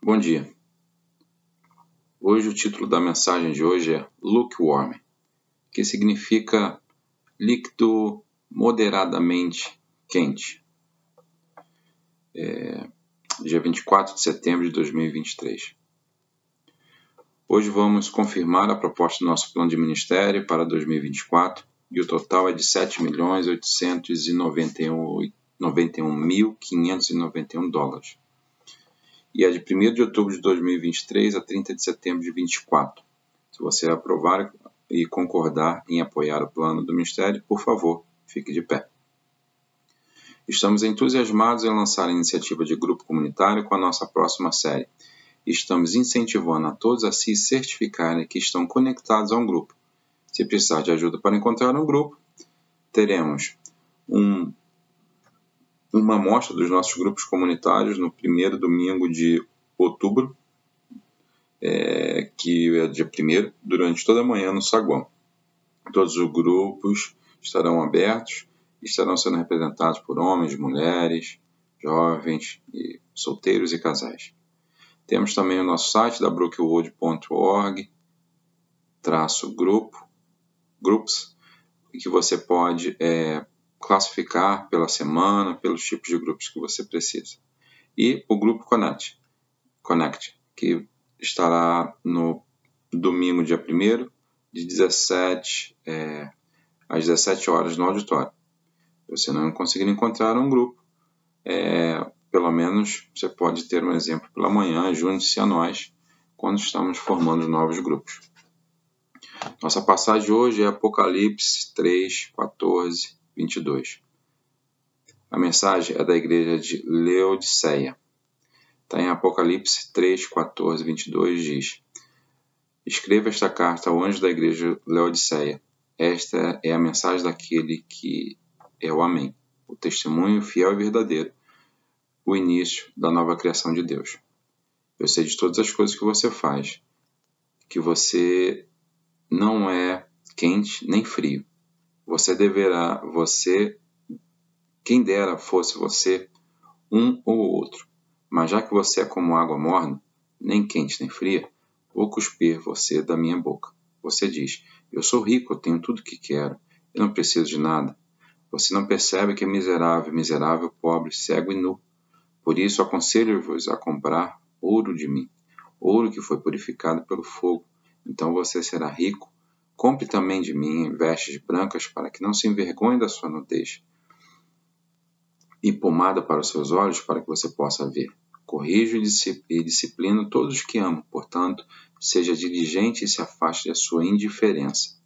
Bom dia. Hoje o título da mensagem de hoje é Lukewarm, que significa líquido moderadamente quente. É, dia 24 de setembro de 2023. Hoje vamos confirmar a proposta do nosso plano de ministério para 2024 e o total é de 7.891.591 dólares e é de 1 de outubro de 2023 a 30 de setembro de 2024. Se você aprovar e concordar em apoiar o plano do Ministério, por favor, fique de pé. Estamos entusiasmados em lançar a iniciativa de grupo comunitário com a nossa próxima série. Estamos incentivando a todos a se certificarem que estão conectados a um grupo. Se precisar de ajuda para encontrar um grupo, teremos um uma amostra dos nossos grupos comunitários no primeiro domingo de outubro, é, que é dia 1 durante toda a manhã no saguão. Todos os grupos estarão abertos e estarão sendo representados por homens, mulheres, jovens, e solteiros e casais. Temos também o nosso site da brookwood.org, traço grupo, groups, que você pode é, classificar pela semana, pelos tipos de grupos que você precisa. E o grupo Connect, Connect que estará no domingo, dia 1 de 17 é, às 17 horas no auditório. Você não conseguir encontrar um grupo, é, pelo menos você pode ter um exemplo pela manhã, junte-se a nós quando estamos formando novos grupos. Nossa passagem hoje é Apocalipse 3, 14 22. A mensagem é da igreja de Leodiceia. Está em Apocalipse 3, 14, 22, diz: Escreva esta carta ao anjo da igreja de Leodiceia. Esta é a mensagem daquele que é o Amém, o testemunho fiel e verdadeiro, o início da nova criação de Deus. Eu sei de todas as coisas que você faz, que você não é quente nem frio. Você deverá, você, quem dera fosse você, um ou outro. Mas já que você é como água morna, nem quente nem fria, vou cuspir você da minha boca. Você diz: Eu sou rico, eu tenho tudo que quero, eu não preciso de nada. Você não percebe que é miserável, miserável, pobre, cego e nu. Por isso aconselho-vos a comprar ouro de mim, ouro que foi purificado pelo fogo. Então você será rico Compre também de mim vestes brancas para que não se envergonhe da sua nudez, e pomada para os seus olhos para que você possa ver. Corrijo e disciplino todos os que amo, portanto, seja diligente e se afaste da sua indiferença.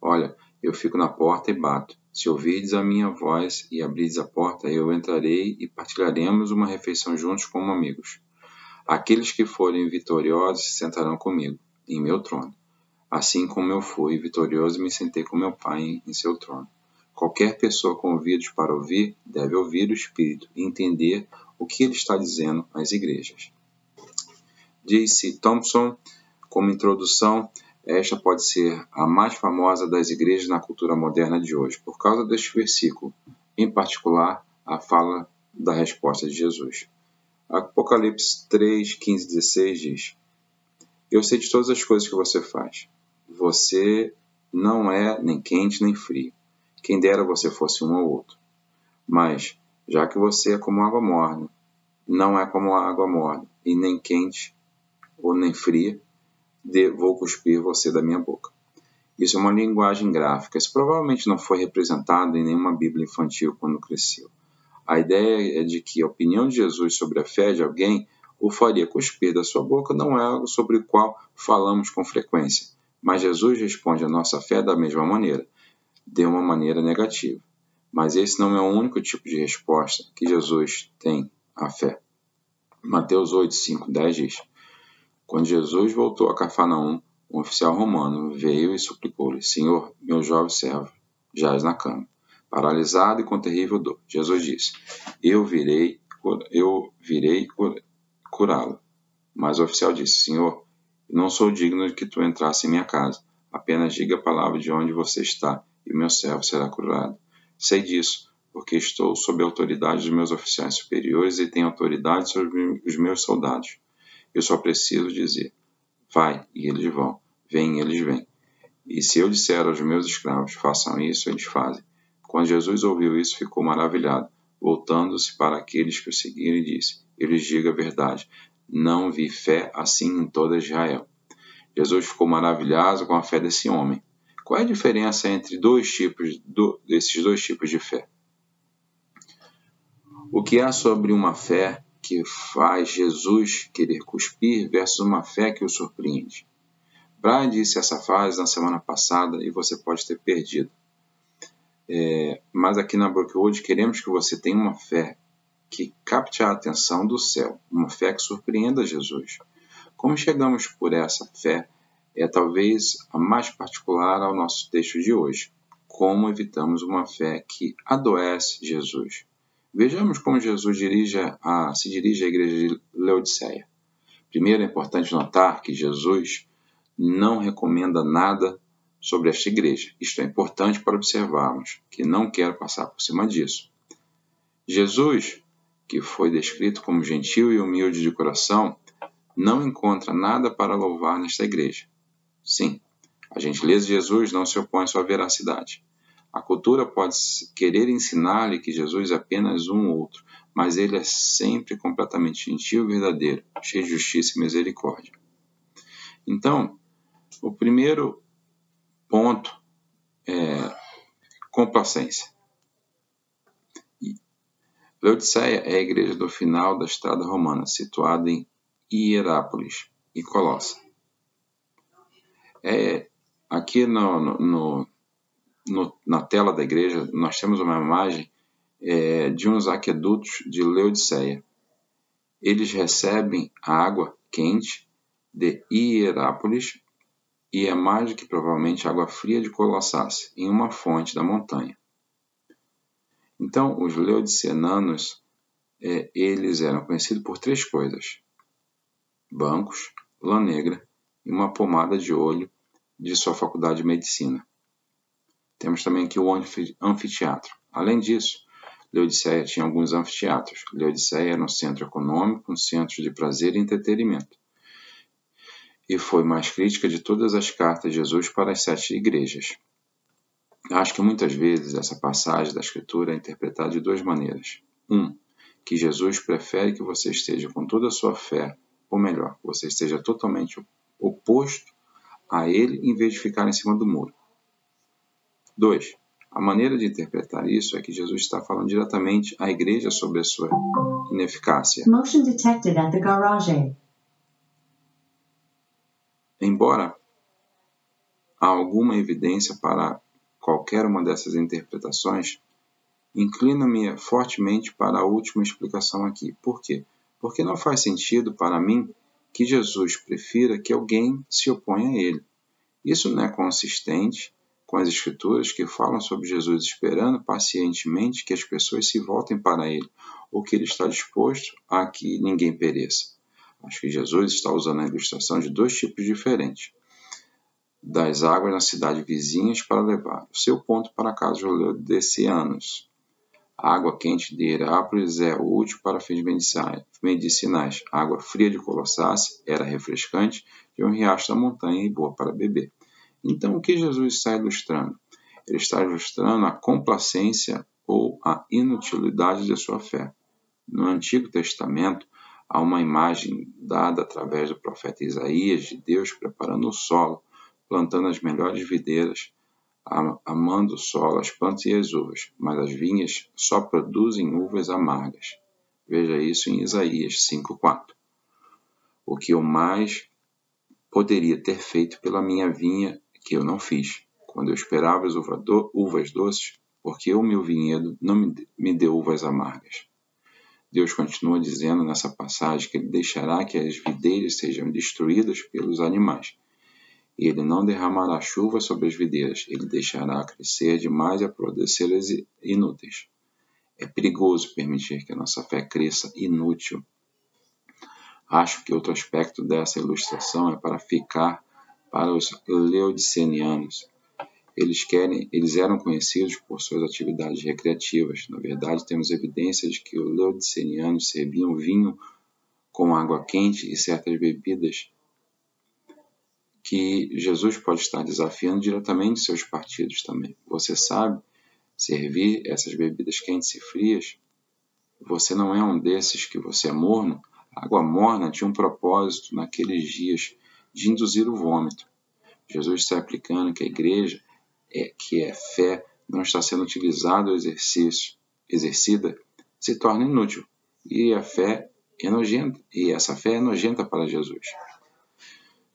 Olha, eu fico na porta e bato. Se ouvirdes a minha voz e abrirdes a porta, eu entrarei e partilharemos uma refeição juntos como amigos. Aqueles que forem vitoriosos se sentarão comigo, em meu trono assim como eu fui vitorioso me sentei com meu Pai em seu trono. Qualquer pessoa com ouvidos para ouvir deve ouvir o Espírito e entender o que ele está dizendo às igrejas. Disse Thompson, como introdução, esta pode ser a mais famosa das igrejas na cultura moderna de hoje, por causa deste versículo, em particular, a fala da resposta de Jesus. Apocalipse 3, 15, 16 diz: Eu sei de todas as coisas que você faz você não é nem quente nem frio. Quem dera você fosse um ou outro. Mas, já que você é como água morna, não é como água morna, e nem quente ou nem fria, vou cuspir você da minha boca. Isso é uma linguagem gráfica. Isso provavelmente não foi representado em nenhuma Bíblia infantil quando cresceu. A ideia é de que a opinião de Jesus sobre a fé de alguém o faria cuspir da sua boca não é algo sobre o qual falamos com frequência. Mas Jesus responde à nossa fé da mesma maneira, de uma maneira negativa. Mas esse não é o único tipo de resposta que Jesus tem à fé. Mateus 8, 5, 10 diz: Quando Jesus voltou a Cafarnaum, um oficial romano veio e suplicou-lhe: Senhor, meu jovem servo, jaz na cama, paralisado e com terrível dor. Jesus disse: Eu virei, eu virei curá-lo. Mas o oficial disse: Senhor, não sou digno de que tu entrasse em minha casa. Apenas diga a palavra de onde você está, e meu servo será curado. Sei disso, porque estou sob a autoridade dos meus oficiais superiores e tenho autoridade sobre os meus soldados. Eu só preciso dizer: vai, e eles vão. Vem, e eles vêm. E se eu disser aos meus escravos: façam isso, eles fazem. Quando Jesus ouviu isso, ficou maravilhado. Voltando-se para aqueles que o seguiram, e disse: Eu lhes digo a verdade. Não vi fé assim em toda Israel. Jesus ficou maravilhado com a fé desse homem. Qual é a diferença entre dois tipos do, desses dois tipos de fé? O que há sobre uma fé que faz Jesus querer cuspir versus uma fé que o surpreende? Brian disse essa frase na semana passada e você pode ter perdido. É, mas aqui na Brookwood queremos que você tenha uma fé que capte a atenção do céu, uma fé que surpreenda Jesus. Como chegamos por essa fé é talvez a mais particular ao nosso texto de hoje. Como evitamos uma fé que adoece Jesus? Vejamos como Jesus dirige a, se dirige à igreja de Laodiceia. Primeiro é importante notar que Jesus não recomenda nada sobre esta igreja. Isto é importante para observarmos, que não quero passar por cima disso. Jesus, que foi descrito como gentil e humilde de coração, não encontra nada para louvar nesta igreja. Sim, a gentileza de Jesus não se opõe à sua veracidade. A cultura pode querer ensinar-lhe que Jesus é apenas um outro, mas ele é sempre completamente gentil e verdadeiro, cheio de justiça e misericórdia. Então, o primeiro ponto é complacência. Laodiceia é a igreja do final da estrada romana, situada em Hierápolis e Colossa. É, aqui no, no, no, na tela da igreja nós temos uma imagem é, de uns aquedutos de Laodiceia. Eles recebem a água quente de Hierápolis e é mais do que provavelmente água fria de Colossace, em uma fonte da montanha. Então, os leodicenanos, é, eles eram conhecidos por três coisas: bancos, lã negra e uma pomada de olho de sua faculdade de medicina. Temos também aqui o anfiteatro. Além disso, Leodiceia tinha alguns anfiteatros. Leodiceia era um centro econômico, um centro de prazer e entretenimento. E foi mais crítica de todas as cartas de Jesus para as sete igrejas. Acho que muitas vezes essa passagem da Escritura é interpretada de duas maneiras. Um, que Jesus prefere que você esteja com toda a sua fé, ou melhor, que você esteja totalmente oposto a ele em vez de ficar em cima do muro. 2. A maneira de interpretar isso é que Jesus está falando diretamente à igreja sobre a sua ineficácia. Motion detected at the garage. Embora há alguma evidência para qualquer uma dessas interpretações, inclino-me fortemente para a última explicação aqui. Por quê? Porque não faz sentido para mim que Jesus prefira que alguém se oponha a ele. Isso não é consistente com as Escrituras que falam sobre Jesus esperando pacientemente que as pessoas se voltem para ele, ou que ele está disposto a que ninguém pereça. Acho que Jesus está usando a ilustração de dois tipos diferentes das águas na cidade vizinhas para levar o seu ponto para a casa dos anos. A água quente de Herápolis é útil para fins medicinais. A água fria de Colossace era refrescante de um riacho da montanha e boa para beber. Então, o que Jesus está ilustrando? Ele está ilustrando a complacência ou a inutilidade de sua fé. No Antigo Testamento, há uma imagem dada através do profeta Isaías de Deus preparando o solo, plantando as melhores videiras, amando o solo, as plantas e as uvas, mas as vinhas só produzem uvas amargas. Veja isso em Isaías 5,4. O que eu mais poderia ter feito pela minha vinha que eu não fiz, quando eu esperava as uvas doces, porque o meu vinhedo não me deu uvas amargas. Deus continua dizendo nessa passagem que ele deixará que as videiras sejam destruídas pelos animais ele não derramará chuva sobre as videiras, ele deixará crescer demais e produzi-las inúteis. É perigoso permitir que a nossa fé cresça inútil. Acho que outro aspecto dessa ilustração é para ficar para os leodicenianos. Eles querem, eles eram conhecidos por suas atividades recreativas. Na verdade, temos evidência de que os leodicenianos serviam vinho com água quente e certas bebidas que Jesus pode estar desafiando diretamente seus partidos também. Você sabe servir essas bebidas quentes e frias? Você não é um desses que você é morno? A água morna tinha um propósito naqueles dias de induzir o vômito. Jesus está aplicando que a igreja, é, que é fé, não está sendo utilizada ou exercida, se torna inútil. E a fé é nojenta, e essa fé é nojenta para Jesus.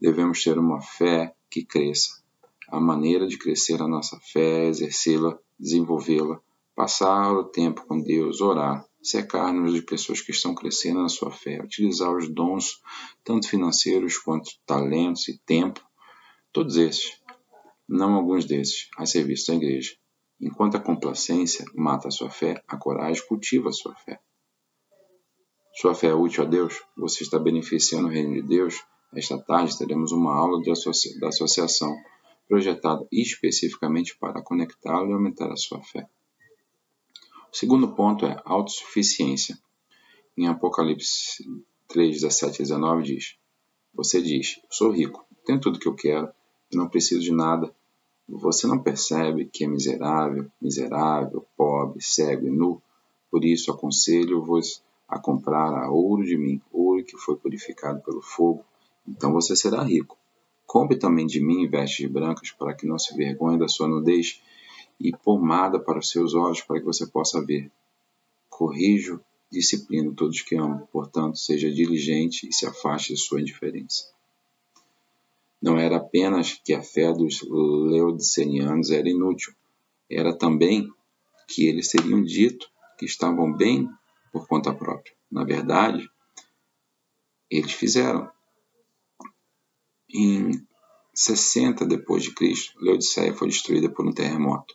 Devemos ter uma fé que cresça. A maneira de crescer a nossa fé é exercê-la, desenvolvê-la, passar o tempo com Deus, orar, secar-nos de pessoas que estão crescendo na sua fé, utilizar os dons, tanto financeiros quanto talentos e tempo, todos esses, não alguns desses, a serviço da igreja. Enquanto a complacência mata a sua fé, a coragem cultiva a sua fé. Sua fé é útil a Deus? Você está beneficiando o reino de Deus? Esta tarde teremos uma aula da associação projetada especificamente para conectá-lo e aumentar a sua fé. O segundo ponto é autossuficiência. Em Apocalipse 3, 17 e 19 diz: Você diz, sou rico, tenho tudo que eu quero, não preciso de nada. Você não percebe que é miserável, miserável, pobre, cego e nu? Por isso aconselho-vos a comprar a ouro de mim, ouro que foi purificado pelo fogo, então você será rico. Compre também de mim vestes brancas, para que não se vergonhe da sua nudez, e pomada para os seus olhos, para que você possa ver. Corrijo, disciplino todos que amo, portanto, seja diligente e se afaste de sua indiferença. Não era apenas que a fé dos leodicenianos era inútil, era também que eles seriam dito que estavam bem por conta própria. Na verdade, eles fizeram. Em 60 depois de Cristo, Laodiceia foi destruída por um terremoto.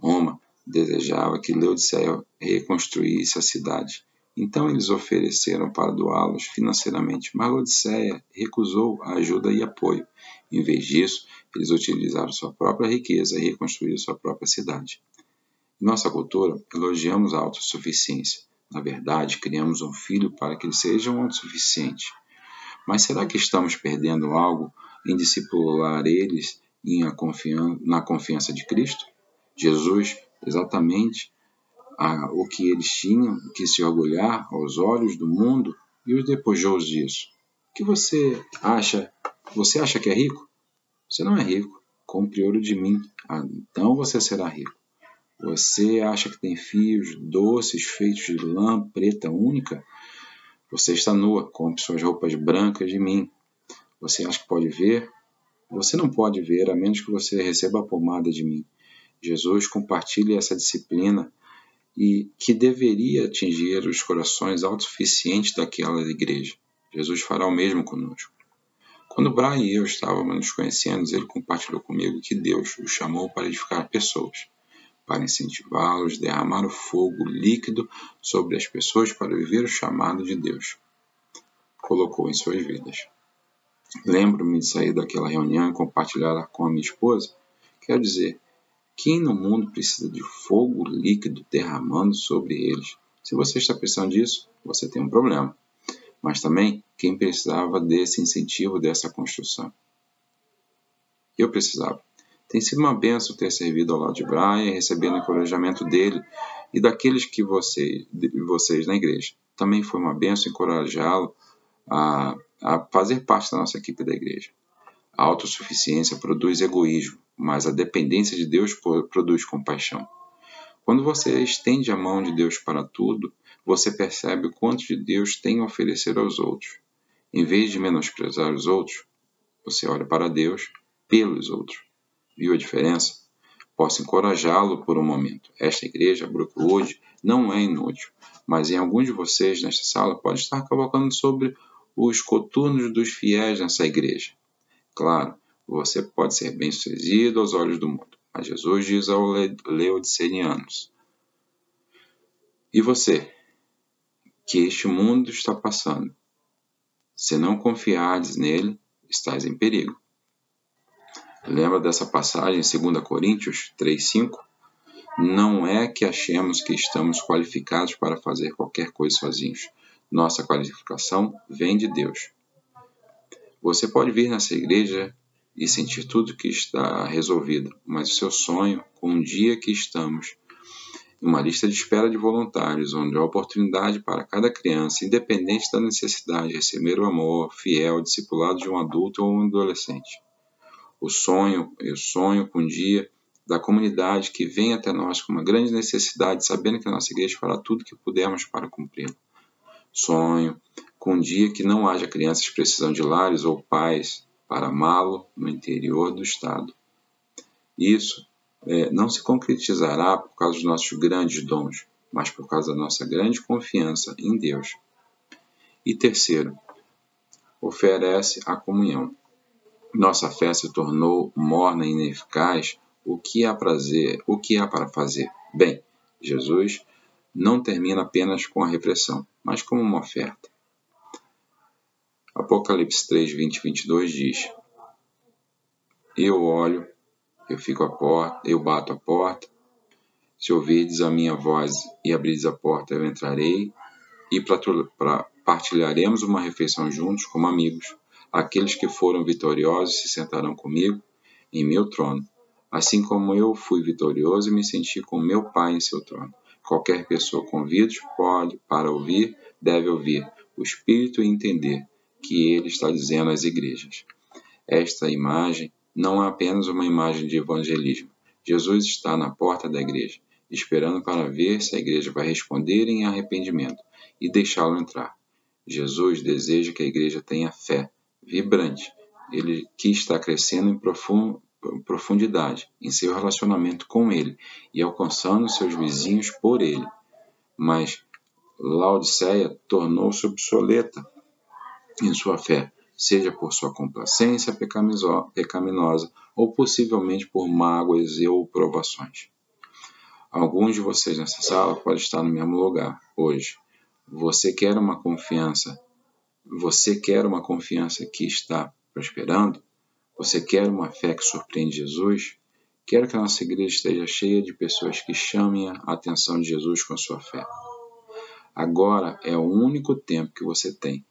Roma desejava que Laodiceia reconstruísse a cidade. Então eles ofereceram para doá-los financeiramente, mas Laodiceia recusou a ajuda e apoio. Em vez disso, eles utilizaram sua própria riqueza e reconstruíram sua própria cidade. Em nossa cultura, elogiamos a autossuficiência. Na verdade, criamos um filho para que ele seja um autossuficiente. Mas será que estamos perdendo algo em discipular eles confian na confiança de Cristo? Jesus, exatamente a, o que eles tinham que se orgulhar aos olhos do mundo e os despojou disso. O que você acha? Você acha que é rico? Você não é rico. Compre ouro de mim, ah, então você será rico. Você acha que tem fios doces feitos de lã preta única? Você está nua, compre suas roupas brancas de mim. Você acha que pode ver? Você não pode ver a menos que você receba a pomada de mim. Jesus compartilha essa disciplina e que deveria atingir os corações autossuficientes daquela igreja. Jesus fará o mesmo conosco. Quando Brian e eu estávamos nos conhecendo, ele compartilhou comigo que Deus o chamou para edificar pessoas para incentivá-los, derramar o fogo líquido sobre as pessoas para viver o chamado de Deus. Colocou em suas vidas. Lembro-me de sair daquela reunião e compartilhar com a minha esposa. Quer dizer, quem no mundo precisa de fogo líquido derramando sobre eles? Se você está pensando disso, você tem um problema. Mas também quem precisava desse incentivo, dessa construção. Eu precisava. Tem sido uma benção ter servido ao lado de Brian recebendo encorajamento dele e daqueles que você, vocês na igreja. Também foi uma benção encorajá-lo a, a fazer parte da nossa equipe da igreja. A autossuficiência produz egoísmo, mas a dependência de Deus produz compaixão. Quando você estende a mão de Deus para tudo, você percebe o quanto de Deus tem a oferecer aos outros. Em vez de menosprezar os outros, você olha para Deus pelos outros. Viu a diferença? Posso encorajá-lo por um momento. Esta igreja, Brookwood, não é inútil, mas em alguns de vocês nesta sala pode estar cavalcando sobre os coturnos dos fiéis nessa igreja. Claro, você pode ser bem-sucedido aos olhos do mundo, mas Jesus diz aos leodicenianos: E você, que este mundo está passando, se não confiardes nele, estás em perigo. Lembra dessa passagem em 2 Coríntios 3,5? Não é que achemos que estamos qualificados para fazer qualquer coisa sozinhos. Nossa qualificação vem de Deus. Você pode vir nessa igreja e sentir tudo que está resolvido, mas o seu sonho, com um dia que estamos uma lista de espera de voluntários, onde há oportunidade para cada criança, independente da necessidade, receber o amor fiel, discipulado de um adulto ou um adolescente. O sonho, eu sonho com um dia da comunidade que vem até nós com uma grande necessidade, sabendo que a nossa igreja fará tudo que pudermos para cumpri-lo. Sonho com um dia que não haja crianças precisando de lares ou pais para amá-lo no interior do Estado. Isso é, não se concretizará por causa dos nossos grandes dons, mas por causa da nossa grande confiança em Deus. E terceiro, oferece a comunhão. Nossa fé se tornou morna e ineficaz. O que há prazer, o que há para fazer? Bem, Jesus não termina apenas com a repressão, mas como uma oferta. Apocalipse 3, 20 e 22 diz: Eu olho eu fico à porta, eu bato a porta. Se ouvirdes a minha voz e abrirdes a porta, eu entrarei e partilharemos uma refeição juntos como amigos. Aqueles que foram vitoriosos se sentarão comigo em meu trono, assim como eu fui vitorioso e me senti com meu Pai em seu trono. Qualquer pessoa com ouvidos pode, para ouvir, deve ouvir o Espírito e entender que ele está dizendo às igrejas. Esta imagem não é apenas uma imagem de evangelismo. Jesus está na porta da igreja, esperando para ver se a igreja vai responder em arrependimento e deixá-lo entrar. Jesus deseja que a igreja tenha fé vibrante, ele que está crescendo em profundidade em seu relacionamento com ele e alcançando seus vizinhos por ele. Mas Laodiceia tornou-se obsoleta em sua fé seja por sua complacência pecaminosa ou possivelmente por mágoas ou provações. Alguns de vocês nessa sala podem estar no mesmo lugar hoje. Você quer uma confiança? Você quer uma confiança que está prosperando? Você quer uma fé que surpreende Jesus? Quero que a nossa igreja esteja cheia de pessoas que chamem a atenção de Jesus com a sua fé. Agora é o único tempo que você tem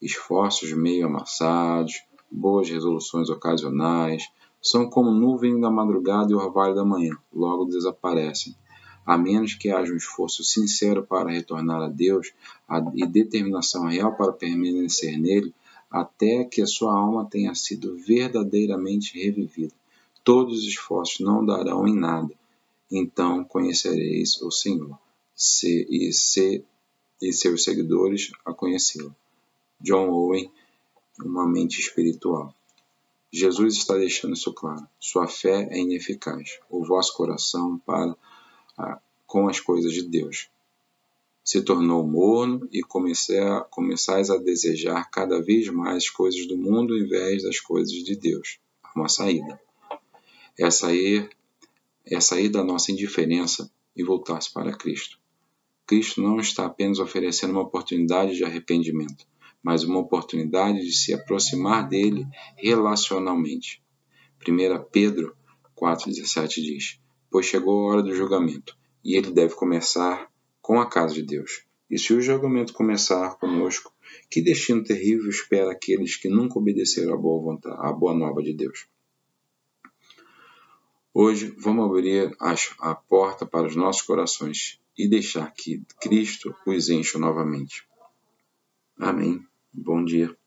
esforços meio amassados, boas resoluções ocasionais, são como nuvem da madrugada e orvalho da manhã, logo desaparecem. A menos que haja um esforço sincero para retornar a Deus e determinação real para permanecer nele, até que a sua alma tenha sido verdadeiramente revivida. Todos os esforços não darão em nada. Então conhecereis o Senhor se, e, se, e seus seguidores a conhecê-lo. John Owen, uma mente espiritual. Jesus está deixando isso claro. Sua fé é ineficaz. O vosso coração para com as coisas de Deus se tornou morno e a, começais a desejar cada vez mais coisas do mundo em vez das coisas de Deus. Uma saída. É sair, é sair da nossa indiferença e voltar-se para Cristo. Cristo não está apenas oferecendo uma oportunidade de arrependimento mas uma oportunidade de se aproximar dele relacionalmente. 1 Pedro 4,17 diz: Pois chegou a hora do julgamento, e ele deve começar com a casa de Deus. E se o julgamento começar conosco, que destino terrível espera aqueles que nunca obedeceram à boa, vontade, à boa nova de Deus? Hoje vamos abrir a porta para os nossos corações e deixar que Cristo os encha novamente. Amém. Bom dia.